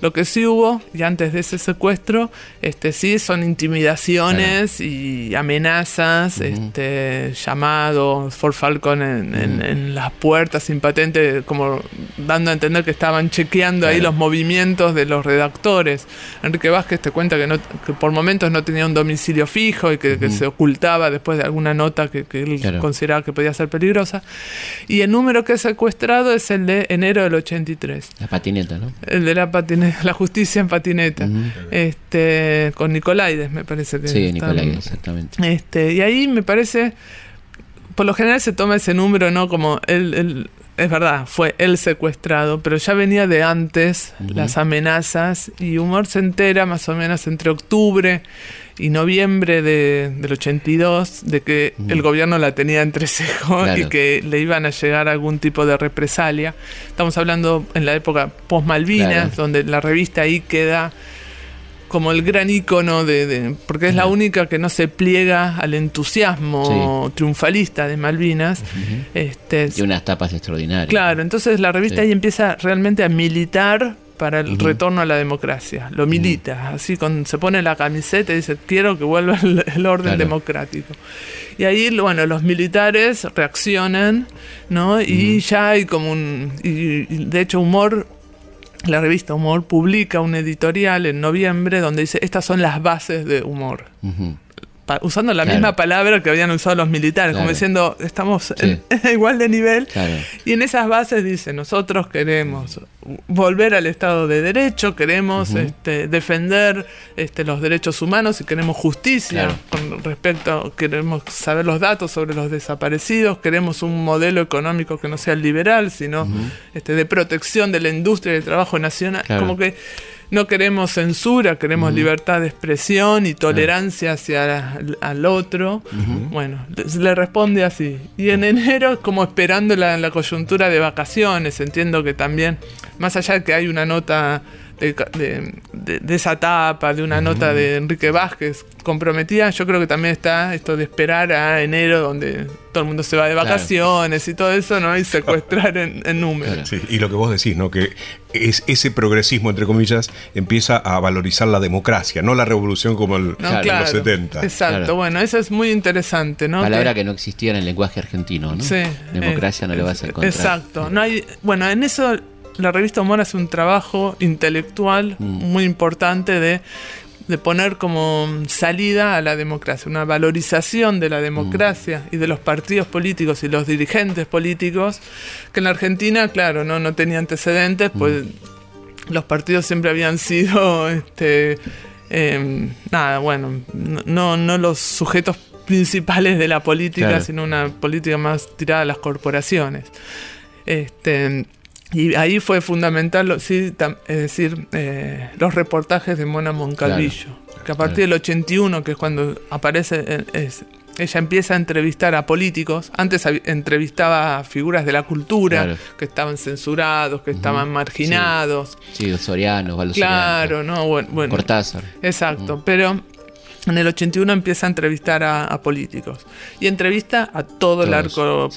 Lo que sí hubo, y antes de ese secuestro, este sí son intimidaciones y amenazas, este, llamados for Falcon en, las puertas sin patente, como dando a entender que estaban chequeando ahí los movimientos de los redactores. Enrique Vázquez te cuenta que, no, que por momentos no tenía un domicilio fijo y que, se ocultaba después de alguna nota que, él consideraba que podía ser peligrosa. Y el número que ha secuestrado es el de enero del 83. La patineta, ¿no? El de la patineta, la justicia en patineta. este Con Nicolaides, me parece que. Sí, Nicolaides, exactamente. Este, y ahí me parece. Por lo general se toma ese número, ¿no? Como el, es verdad, fue el secuestrado, pero ya venía de antes las amenazas y Humor se entera más o menos entre octubre y noviembre de, del 82 de que el gobierno la tenía entre cejo y que le iban a llegar algún tipo de represalia. Estamos hablando en la época post-Malvinas, donde la revista ahí queda como el gran icono de, porque es la única que no se pliega al entusiasmo triunfalista de Malvinas. este, y unas tapas extraordinarias. Claro, entonces la revista ahí empieza realmente a militar para el retorno a la democracia. Lo milita, así con, se pone la camiseta y dice, quiero que vuelva el, orden democrático. Y ahí, bueno, los militares reaccionan, ¿no? Y ya hay como un... Y, de hecho, Humor, la revista Humor publica un editorial en noviembre donde dice, estas son las bases de Humor usando la misma palabra que habían usado los militares, como diciendo, estamos igual de nivel. Y en esas bases dice, nosotros queremos volver al Estado de Derecho, queremos este, defender este, los derechos humanos y queremos justicia con respecto, queremos saber los datos sobre los desaparecidos, queremos un modelo económico que no sea liberal, sino este, de protección de la industria y del trabajo nacional. Como que no queremos censura, queremos libertad de expresión y tolerancia hacia al otro. Bueno, le, responde así. Y en enero, como esperando la, la coyuntura de vacaciones, entiendo que también, más allá de que hay una nota de, de, esa etapa, de una nota de Enrique Vázquez comprometida, yo creo que también está esto de esperar a enero, donde todo el mundo se va de vacaciones y todo eso, ¿no? Y secuestrar en, en números. y lo que vos decís, ¿no? Que es ese progresismo, entre comillas, empieza a valorizar la democracia, no la revolución como el, en los 70. Exacto, bueno, eso es muy interesante, ¿no? Palabra que, no existía en el lenguaje argentino, ¿no? Sí. Democracia no le vas a encontrar. Exacto. No hay, bueno, en eso la revista Humor hace un trabajo intelectual mm. muy importante de, poner como salida a la democracia, una valorización de la democracia mm. y de los partidos políticos y los dirigentes políticos, que en la Argentina, claro, no, no tenía antecedentes, pues mm. los partidos siempre habían sido, este, em, nada, bueno, no, no los sujetos principales de la política, sino una política más tirada a las corporaciones. Este, Y ahí fue fundamental, sí, es decir, eh, los reportajes de Mona Moncalvillo, que a partir del 81, que es cuando aparece, es, ella empieza a entrevistar a políticos. Antes entrevistaba a figuras de la cultura que estaban censurados, que estaban marginados. Sí, sí Soriano, Claro, no, bueno, Cortázar. Exacto, pero en el 81 empieza a entrevistar a, políticos. Y entrevista a todo el arco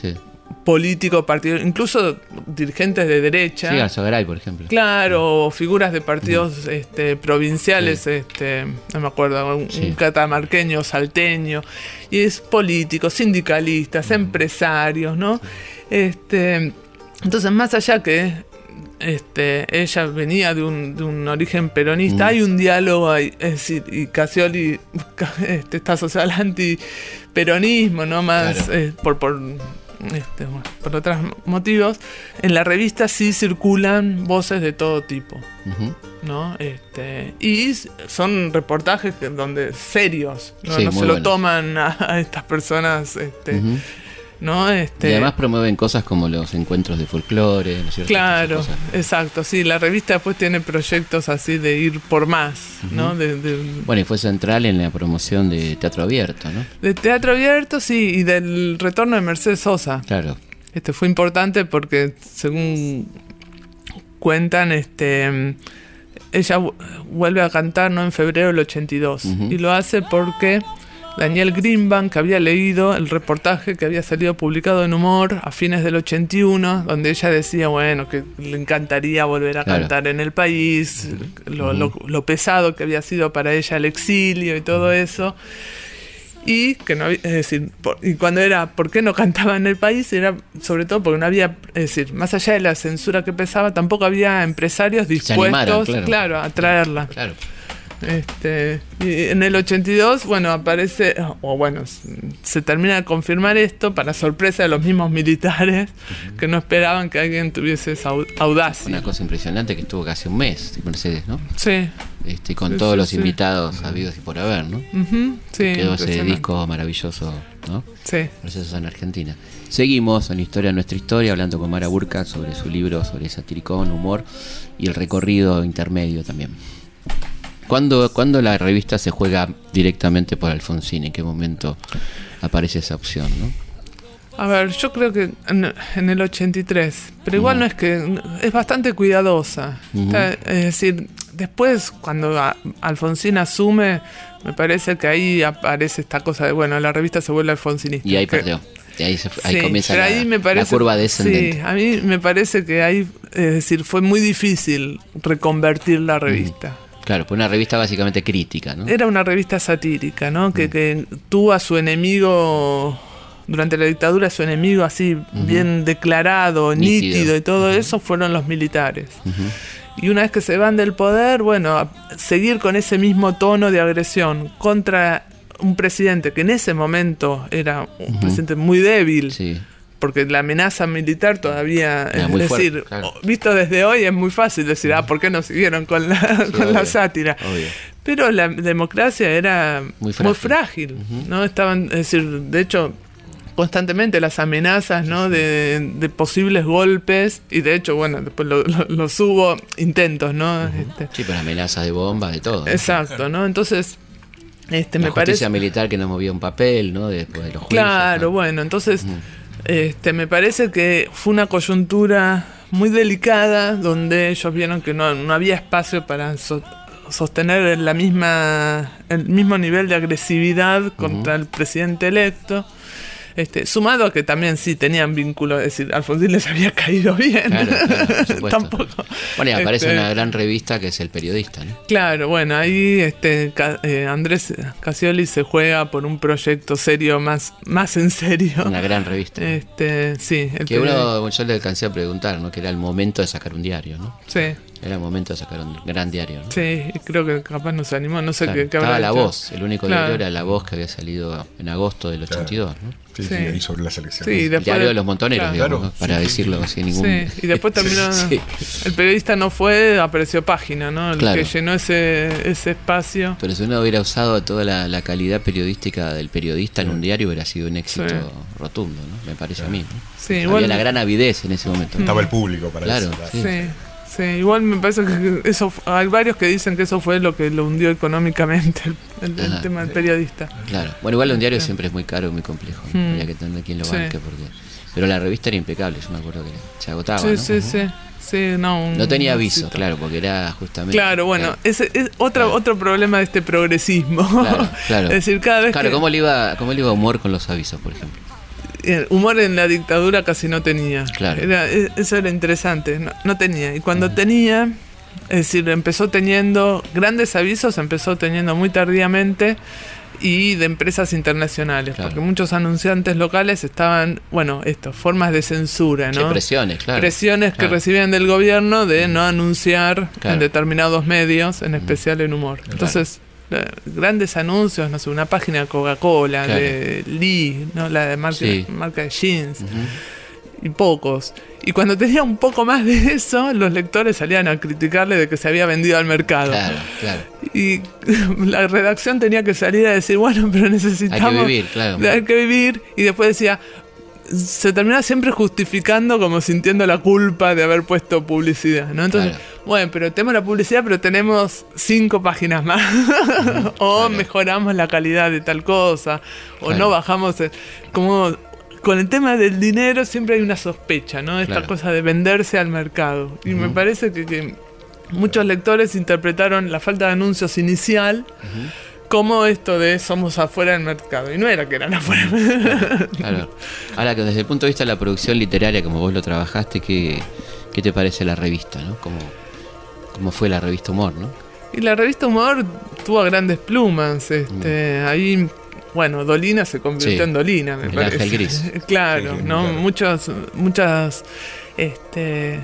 político, partido, incluso dirigentes de derecha. Sí, Alzogaray, por ejemplo. Claro, figuras de partidos este, provinciales, este, no me acuerdo, un, catamarqueño, salteño, y es políticos, sindicalistas, empresarios, ¿no? Este, entonces, más allá que este, ella venía de un, de un origen peronista, hay un diálogo ahí, es decir, y Casioli este, está asociado al antiperonismo, ¿no? Más eh, por, por este, por otros motivos, en la revista sí circulan voces de todo tipo. ¿no? Este, y son reportajes donde serios, no, se lo toman a, estas personas este, ¿no? Este, y además promueven cosas como los encuentros de folclore, Claro, exacto, sí, la revista después tiene proyectos así de ir por más, ¿no? bueno, y fue central en la promoción de Teatro Abierto, ¿no? De Teatro Abierto, sí, y del retorno de Mercedes Sosa. Claro. Este fue importante porque, según cuentan, este ella vuelve a cantar ¿no? en febrero del 82 y lo hace porque Daniel Greenbank había leído el reportaje que había salido publicado en Humor a fines del 81, donde ella decía, bueno, que le encantaría volver a cantar en el país, lo, pesado que había sido para ella el exilio y todo eso. Y que no es decir, y cuando era por qué no cantaba en el país, era sobre todo porque no había, es decir, más allá de la censura que pesaba, tampoco había empresarios dispuestos, claro. a traerla. Claro. Este, y en el 82, bueno, aparece, o bueno, se termina de confirmar esto para sorpresa de los mismos militares que no esperaban que alguien tuviese esa audacia. Una cosa impresionante que estuvo casi un mes, Mercedes, ¿no? Sí. Este, con todos los invitados habidos y por haber, ¿no? sí, Quedó ese disco maravilloso, ¿no? Sí. Mercedes en Argentina. Seguimos en Historia Nuestra Historia, hablando con Mara Burka sobre su libro sobre satiricón, humor y el recorrido intermedio también. ¿Cuándo, la revista se juega directamente por Alfonsín? ¿En qué momento aparece esa opción? ¿no? A ver, yo creo que en, el 83, pero igual no es que es bastante cuidadosa. es decir, después cuando Alfonsín asume, me parece que ahí aparece esta cosa de, bueno, la revista se vuelve alfonsinista. Y ahí perdió. ahí, comienza la, curva descendente. Sí, a mí me parece que ahí, es decir, fue muy difícil reconvertir la revista. Claro, fue una revista básicamente crítica, ¿no? Era una revista satírica, ¿no? Que, mm. tuvo a su enemigo durante la dictadura su enemigo así bien declarado, nítido, y todo eso fueron los militares. Y una vez que se van del poder, bueno, seguir con ese mismo tono de agresión contra un presidente que en ese momento era un presidente muy débil. Sí porque la amenaza militar todavía, es decir, visto desde hoy es muy fácil decir, ah, ¿por qué no siguieron con la, con la sátira? Pero la democracia era muy frágil, ¿no? Estaban, es decir, de hecho, constantemente las amenazas, ¿no? De, posibles golpes y de hecho, bueno, después los hubo intentos, ¿no? Este, sí, pero amenazas de bombas, de todo. Exacto, ¿no? Entonces... Este, la me justicia parece... militar que no movía un papel, ¿no? Después de los juicios. Claro, bueno, entonces este, me parece que fue una coyuntura muy delicada donde ellos vieron que no, había espacio para sostener la misma, el mismo nivel de agresividad contra el presidente electo. Este, sumado a que también sí tenían vínculo, es decir, Alfonsín les había caído bien. Tampoco. Bueno, y aparece este, una gran revista que es El Periodista, ¿no? Claro, bueno, ahí este, eh, Andrés Casioli se juega por un proyecto serio, más, más en serio. Una gran revista. Este, sí. que uno, yo le alcancé a preguntar, ¿no? Que era el momento de sacar un diario, ¿no? Sí. Era el momento de sacar un gran diario. ¿no? Sí, creo que capaz no se animó, no sé qué, Estaba La Voz, el único diario era La Voz que había salido en agosto del 82, ¿no? Sí, sí, ahí sobre las elecciones. Sí, después- diario de los montoneros, claro. digamos, Claro, ¿no? para sí, sí, decirlo sin ningún... Sí, y después terminó. Sí. El periodista no fue, apareció página, ¿no? El Claro. que llenó ese, ese espacio. Pero si uno hubiera usado toda la, la calidad periodística del periodista en un diario, hubiera sido un éxito Sí. rotundo, ¿no? Me parece a mí. ¿no? Sí, Había igual. la gran avidez en ese momento. ¿no? Estaba el público para Claro, eso. Sí, igual me parece que eso hay varios que dicen que eso fue lo que lo hundió económicamente el, tema del periodista. Claro. Bueno, igual un diario siempre es muy caro y muy complejo. ¿no? Mm. Habría que tener quien lo Sí. banque porque... Pero la revista era impecable, yo me acuerdo que se agotaba, sí, ¿no? sí, sí, sí, no, tenía aviso, claro, porque era justamente... Claro, bueno, ese es otro, Claro. otro problema de este progresismo. Claro, claro. es decir, cada vez Claro, que ¿cómo le, iba, ¿cómo le iba humor con los avisos, por ejemplo? Eh, humor en la dictadura casi no tenía. Claro. Era- e- eso era interesante, no, no tenía. Y cuando tenía, es decir, empezó teniendo grandes avisos, empezó teniendo muy tardíamente y de empresas internacionales, Claro. porque muchos anunciantes locales estaban, bueno, esto, formas de censura, Sí, ¿no? presiones, claro. Presiones que recibían del gobierno de no anunciar en determinados medios, en especial en humor. Entonces, grandes anuncios, no sé, una página de Coca-Cola, Claro. de Lee, ¿no? la de marca, Sí. marca de jeans, y pocos. Y cuando tenía un poco más de eso, los lectores salían a criticarle de que se había vendido al mercado. Claro, claro. Y la redacción tenía que salir a decir, bueno, pero necesitamos... vivir, claro. Hay que vivir. Y después decía, se termina siempre justificando como sintiendo la culpa de haber puesto publicidad, ¿no? Entonces, Claro. bueno, pero tenemos la publicidad, pero tenemos cinco páginas más. o Claro. mejoramos la calidad de tal cosa. O Claro. no bajamos... el- como... Con el tema del dinero siempre hay una sospecha, ¿no? Esta cosa de venderse al mercado. Y me parece que, que muchos lectores interpretaron la falta de anuncios inicial como esto de somos afuera del mercado. Y no era que eran afuera. Claro. Ahora que desde el punto de vista de la producción literaria, como vos lo trabajaste, ¿qué, qué te parece la revista? ¿no? ¿Cómo, ¿Cómo fue la revista Humor? ¿no? y la revista Humor tuvo grandes plumas. Este, Ahí, bueno, Dolina se convirtió Mm. Sí. en Dolina, me El parece. ángel gris. claro, Sí, ¿no? claro. Muchos, muchas este,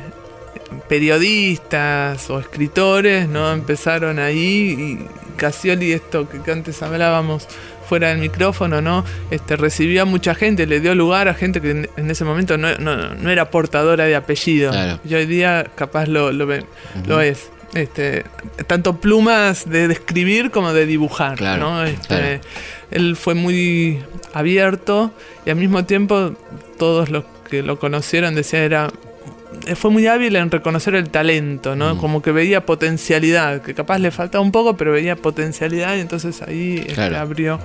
periodistas o escritores no empezaron ahí y Casioli, esto que, antes hablábamos fuera del micrófono, ¿no? Este, recibió a mucha gente, le dio lugar a gente que en, en ese momento no, no- no era portadora de apellido. Claro. Y hoy día capaz lo, lo, lo es. Este, tanto plumas de, de escribir como de dibujar, Claro, ¿no? Este, claro. Él fue muy abierto y al mismo tiempo todos los que lo conocieron decían era fue muy hábil en reconocer el talento, ¿no? Mm. Como que veía potencialidad, que capaz le faltaba un poco, pero veía potencialidad y entonces ahí este, Claro. abrió.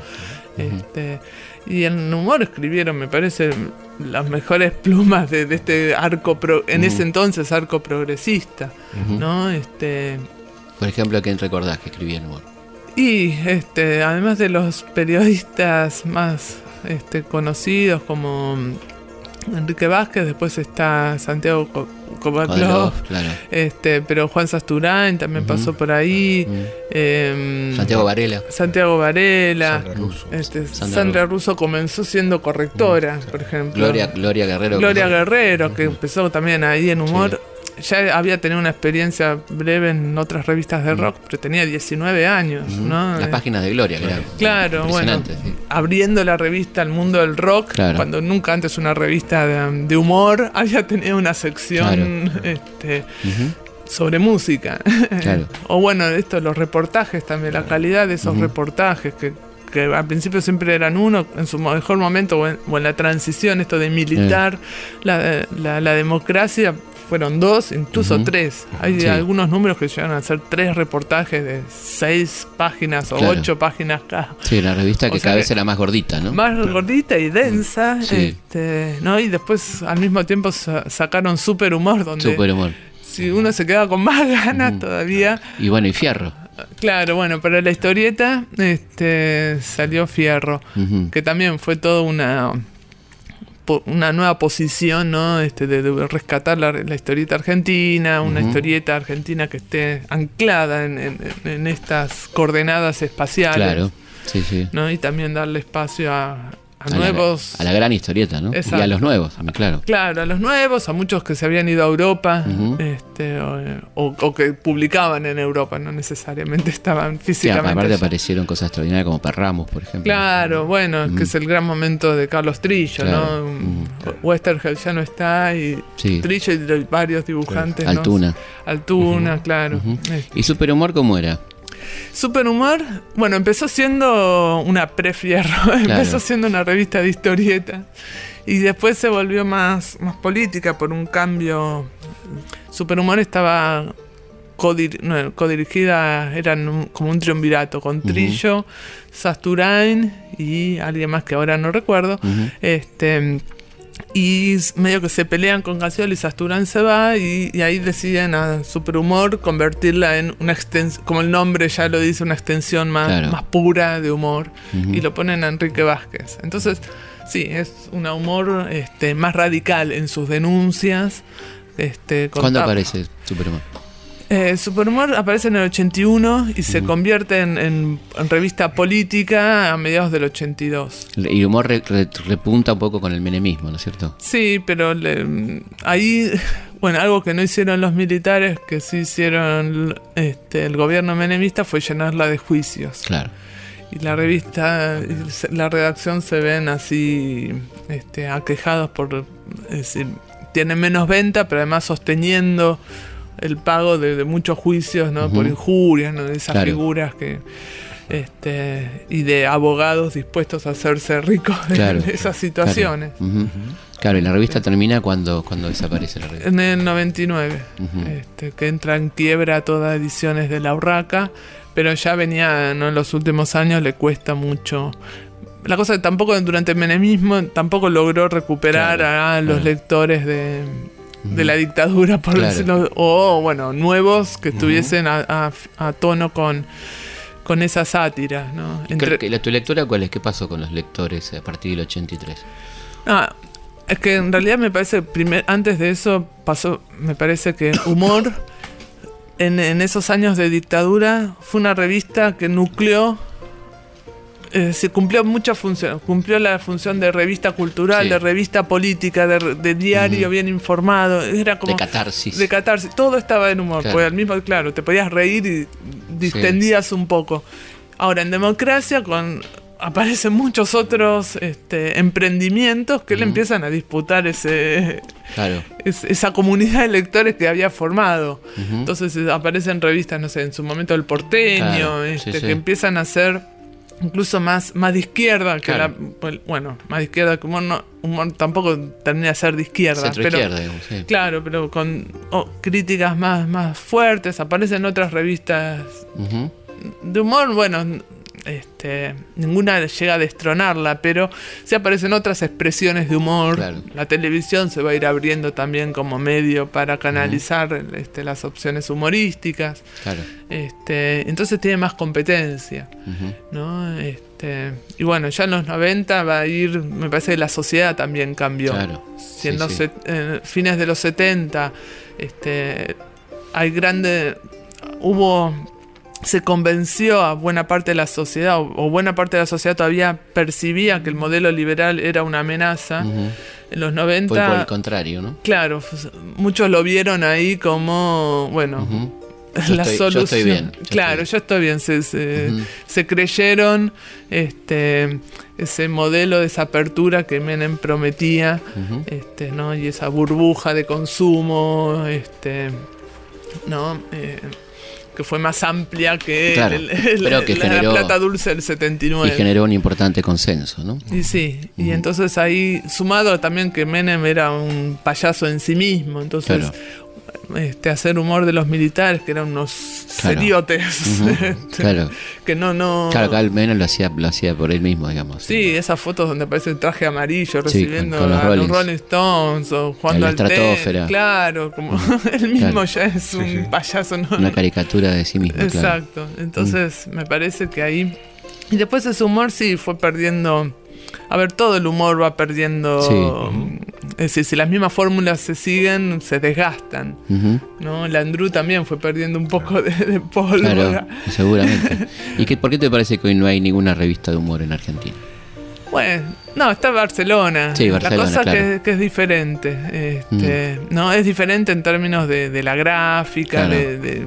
este, y en humor escribieron, me parece, las mejores plumas de, de este arco, pro- en ese entonces arco progresista. ¿no? Este, Por ejemplo, ¿quién recordás que escribía en Humor? y este, además de los periodistas más este, conocidos como Enrique Vázquez, después está Santiago Kovatlov, claro. este, pero Juan Sasturain también pasó por ahí. Em, Santiago Varela. Santiago Varela. Sandra Russo. Este, Sandra Sandra, Russo comenzó siendo correctora, por ejemplo. Gloria, Gloria Guerrero. Gloria Guerrero, que empezó también ahí en humor. Ya había tenido una experiencia breve en otras revistas de rock, pero tenía 19 años. ¿no? Las Eh, páginas de Gloria, era Claro, bueno, sí. abriendo la revista al mundo del rock, Claro. cuando nunca antes una revista de, de humor había tenido una sección Claro. este, sobre música. Claro. o bueno, esto, los reportajes también, la calidad de esos reportajes que, que al principio siempre eran uno, en su mejor momento o en, o en la transición, esto de militar, la, la- la democracia, fueron dos, incluso Ujú. tres. Hay Sí. algunos números que llegan a ser tres reportajes de seis páginas o Claro. ocho páginas cada. Sí, la revista O que cada vez era más gordita, ¿no? Más gordita y densa, Sí. este, ¿no? Y después al mismo tiempo sa- sacaron Super Humor, donde Super humor. si uno se queda con más ganas todavía. Y bueno, y Fierro. Claro, bueno, para la historieta este, salió Fierro, que también fue toda una una nueva posición, ¿no? Este, de, de rescatar la, la historieta argentina, una historieta argentina que esté anclada en, en- en estas coordenadas espaciales. Claro. Sí, sí. ¿no? Y también darle espacio a, a, nuevos. La, a la gran historieta, ¿no? Y a los nuevos, claro. Claro, a los nuevos, a muchos que se habían ido a Europa este, o, que publicaban en Europa, no necesariamente estaban físicamente. Sí, aparte aparecieron cosas extraordinarias como Perramos, por ejemplo. Claro, bueno, que es el gran momento de Carlos Trillo, ¿no? Westergel ya no está y Trillo y varios dibujantes. Altuna. Altuna, claro. Este. ¿Y Superhumor cómo era? Superhumor, bueno, empezó siendo una prefierro, empezó siendo una revista de historieta y después se volvió más, más política por un cambio. Superhumor estaba codirigida, eran como un triunvirato con Trillo, Sasturain y alguien más que ahora no recuerdo. Este y medio que se pelean con Gaciol y Sasturán se va y, ahí deciden a Superhumor convertirla en una extensión, como el nombre ya lo dice, una extensión más, más pura de humor y lo ponen a Enrique Vázquez. Entonces, sí, es un humor este, más radical en sus denuncias. Este, ¿Cuándo aparece Superhumor? Eh, Superhumor aparece en el 81 y se convierte en, revista política a mediados del 82. Y humor repunta un poco con el menemismo, ¿no es cierto? Sí, pero ahí, bueno, algo que no hicieron los militares, que sí hicieron este, el gobierno menemista, fue llenarla de juicios. Claro. Y la revista, la redacción se ven así este, aquejados por, es decir, tienen menos venta, pero además sosteniendo el pago de, muchos juicios ¿no? por injurias, ¿no? de esas figuras que este, y de abogados dispuestos a hacerse ricos de, esas situaciones. Claro. y la revista termina cuando, cuando desaparece la revista. En el 99, este, que entra en quiebra todas ediciones de La Urraca, pero ya venía ¿no? en los últimos años, le cuesta mucho la cosa que tampoco durante el menemismo tampoco logró recuperar a los lectores de, de la dictadura, por decirlo, o bueno, nuevos que estuviesen a, tono con, con esa sátira. ¿no? Entre... ¿Tu lectura cuál es? ¿Qué pasó con los lectores a partir del 83? Ah, es que en realidad me parece, primer, antes de eso pasó, me parece que Humor, en, en esos años de dictadura, fue una revista que nucleó eh, se cumplió muchas funciones. Cumplió la función de revista cultural, de revista política, de, diario bien informado. Era como. De catarsis. De catarsis. Todo estaba en humor. Claro. al mismo, claro, te podías reír y distendías un poco. Ahora, en democracia, con aparecen muchos otros este, emprendimientos que le empiezan a disputar ese, esa comunidad de lectores que había formado. Entonces aparecen revistas, no sé, en su momento El Porteño, este, que empiezan a ser incluso más, más de izquierda que la. Pues, bueno, más de izquierda que humor, no, humor tampoco termina de ser de izquierda. pero, Claro, pero con oh, críticas más, más fuertes. Aparecen otras revistas de humor, bueno, este, ninguna llega a destronarla, pero sí aparecen otras expresiones de humor. La televisión se va a ir abriendo también como medio para canalizar este, las opciones humorísticas. Este, entonces tiene más competencia. ¿no? Este, y bueno, ya en los 90 va a ir, me parece que la sociedad también cambió. Siendo fines de los 70, este, hay grande, hubo se convenció a buena parte de la sociedad, o, buena parte de la sociedad todavía percibía que el modelo liberal era una amenaza. En los 90... Fue por el contrario, ¿no? Claro, muchos lo vieron ahí como, bueno, la solución. bien. claro, yo estoy bien. Se, se, creyeron este, ese modelo de esa apertura que Menem prometía, este, ¿no? Y esa burbuja de consumo, este, ¿no? Eh, que fue más amplia que, la, plata dulce del 79. Y generó un importante consenso, ¿no? Y sí, y entonces ahí, sumado también que Menem era un payaso en sí mismo, entonces este, hacer humor de los militares, que eran unos seriotes. Este, claro. Que no, no. Claro, al menos lo hacía, lo hacía por él mismo, digamos. Sí, esas fotos donde aparece el traje amarillo recibiendo a los Rolling Stones o jugando al tenis. Claro, como él mismo ya es un payaso, ¿no? Una caricatura de sí mismo. Exacto. Entonces, me parece que ahí. Y después ese humor sí fue perdiendo a ver, todo el humor va perdiendo. Es decir, si las mismas fórmulas se siguen, se desgastan. ¿no? Landru también fue perdiendo un poco de, de Claro, seguramente. ¿Y qué, por qué te parece que hoy no hay ninguna revista de humor en Argentina? Bueno, no, está Barcelona. Sí, Barcelona, La cosa claro. que, que es diferente. Este, No, es diferente en términos de, de la gráfica, Claro. de, de-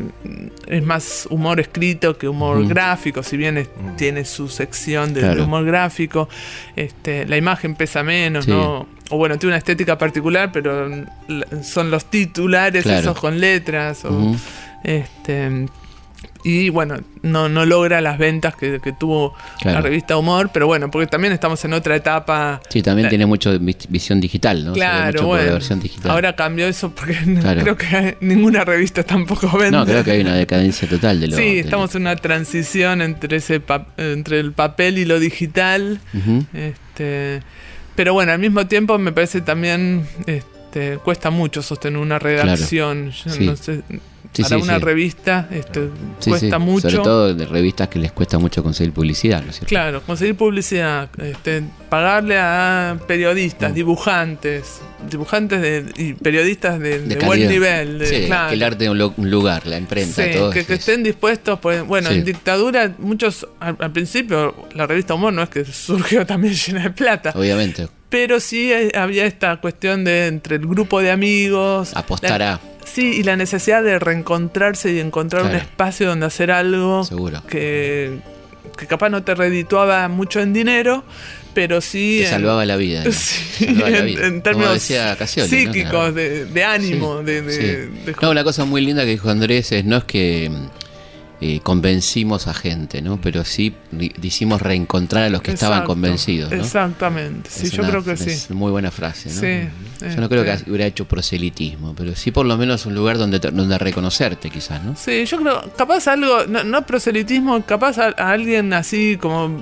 es más humor escrito que humor gráfico, si bien es- tiene su sección de, humor gráfico. Este, la imagen pesa menos, Sí. ¿no? O bueno, tiene una estética particular, pero son los titulares Claro. esos con letras. o, este, y bueno, no, no logra las ventas que, que tuvo Claro. la revista Humor, pero bueno, porque también estamos en otra etapa. Sí, también La- tiene mucho vi- visión digital, ¿no? Claro, mucho bueno. la versión digital. Ahora cambió eso porque Claro. creo que ninguna revista tampoco vende. no, creo que hay una decadencia total de lo Sí, de- estamos en una transición entre ese pa- entre el papel y lo digital. Este, pero bueno, al mismo tiempo me parece también este, cuesta mucho sostener una redacción. Yo Sí. no sé, Sí, para sí, una sí. revista este, cuesta mucho. Sobre todo de revistas que les cuesta mucho conseguir publicidad, ¿no es cierto? Claro, conseguir publicidad, este, pagarle a periodistas, Mm. dibujantes, dibujantes de, y periodistas de, de buen nivel. De, sí, claro. alquilarte un, lu- un lugar, la imprenta, todo. que, que estén dispuestos, pues, bueno, en dictadura, muchos, al, al principio, la revista Humor no es que surgió también llena de plata, Obviamente. pero sí eh, había esta cuestión de entre el grupo de amigos. Apostar la- a. Sí, y la necesidad de reencontrarse y encontrar un espacio donde hacer algo Seguro. que, que capaz no te redituaba mucho en dinero, pero sí... Te en- salvaba la vida. ¿no? Sí, Salvaba la en, vida. en Como términos decía Cassioli, ¿no? psíquicos, de, de ánimo, Sí, de, de- sí. de- No, una cosa muy linda que dijo Andrés es no es que eh, convencimos a gente, ¿no? Pero sí hicimos reencontrar a los que estaban convencidos, ¿no? Exactamente, sí, Es yo una- creo que sí. Es muy buena frase, ¿no? Sí, Yo no creo este. que hubiera hecho proselitismo, pero sí por lo menos un lugar donde, donde reconocerte, quizás, ¿no? Sí, yo creo, capaz algo, no, no proselitismo, capaz a, a alguien así como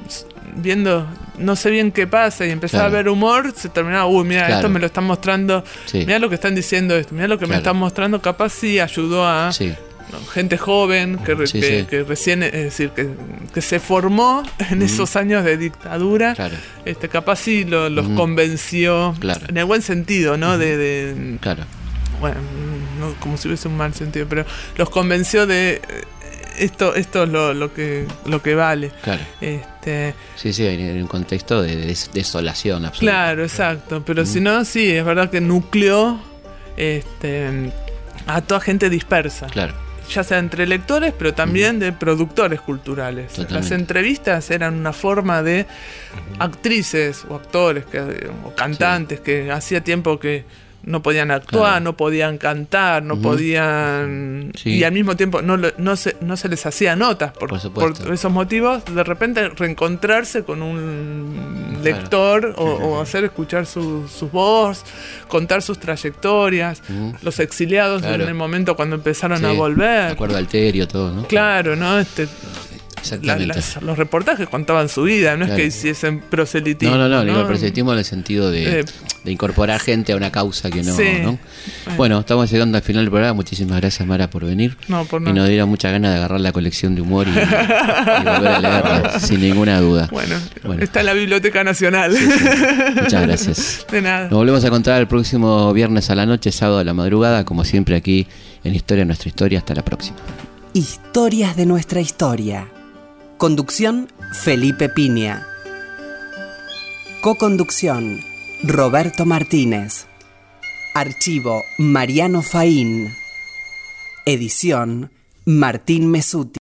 viendo, no sé bien qué pasa y empezaba Claro. a ver humor, se terminaba, uy, mira, Claro. esto me lo están mostrando, Sí. mira lo que están diciendo esto, mira lo que me están mostrando, capaz sí ayudó a Sí, ¿no? gente joven que, re- Sí, que, sí. que recién, es decir, que, que se formó en esos años de dictadura. claro, Este, capaz sí lo- los convenció Claro. en el buen sentido, ¿no? De, de- claro. bueno, no como si hubiese un mal sentido, pero los convenció de eh, esto, esto es lo, lo que lo que vale. Claro. Este, Sí, sí, en en un contexto de des- desolación absoluta. claro, exacto. Pero si no, sí, es verdad que nucleó este, a toda gente dispersa. Claro, Ya sea entre lectores, pero también de productores culturales. Totalmente. Las entrevistas eran una forma de actrices o actores que, o cantantes que hacía tiempo que no podían actuar, Claro. no podían cantar, no podían... Sí. Y al mismo tiempo no, no, se, no se les hacía notas por, Por supuesto. por esos motivos. De repente reencontrarse con un Claro. lector o, o hacer escuchar su, su voz, contar sus trayectorias. Los exiliados Claro. en el momento cuando empezaron Sí, a De volver. acuerdo Alterio, todo, ¿no? Claro, ¿no? Este, Exactamente. las- los reportajes contaban su vida, no Claro. es que hiciesen proselitismo. No, no, no, digo el proselitismo en el sentido de, Eh, de incorporar gente a una causa que no, Sí. ¿no? Bueno, estamos llegando al final del programa. Muchísimas gracias, Mara, por venir. No, por Y nos dieron muchas ganas de agarrar la colección de humor y, y volver a leerla, sin ninguna duda. Bueno, Bueno. está en la Biblioteca Nacional. Muchas gracias. De nada. Nos volvemos a encontrar el próximo viernes a la noche, sábado a la madrugada, como siempre aquí en Historia Nuestra Historia. Hasta la próxima. Historias de nuestra historia. Conducción Felipe Piña. Coconducción Roberto Martínez. Archivo Mariano Faín. Edición Martín Mesuti.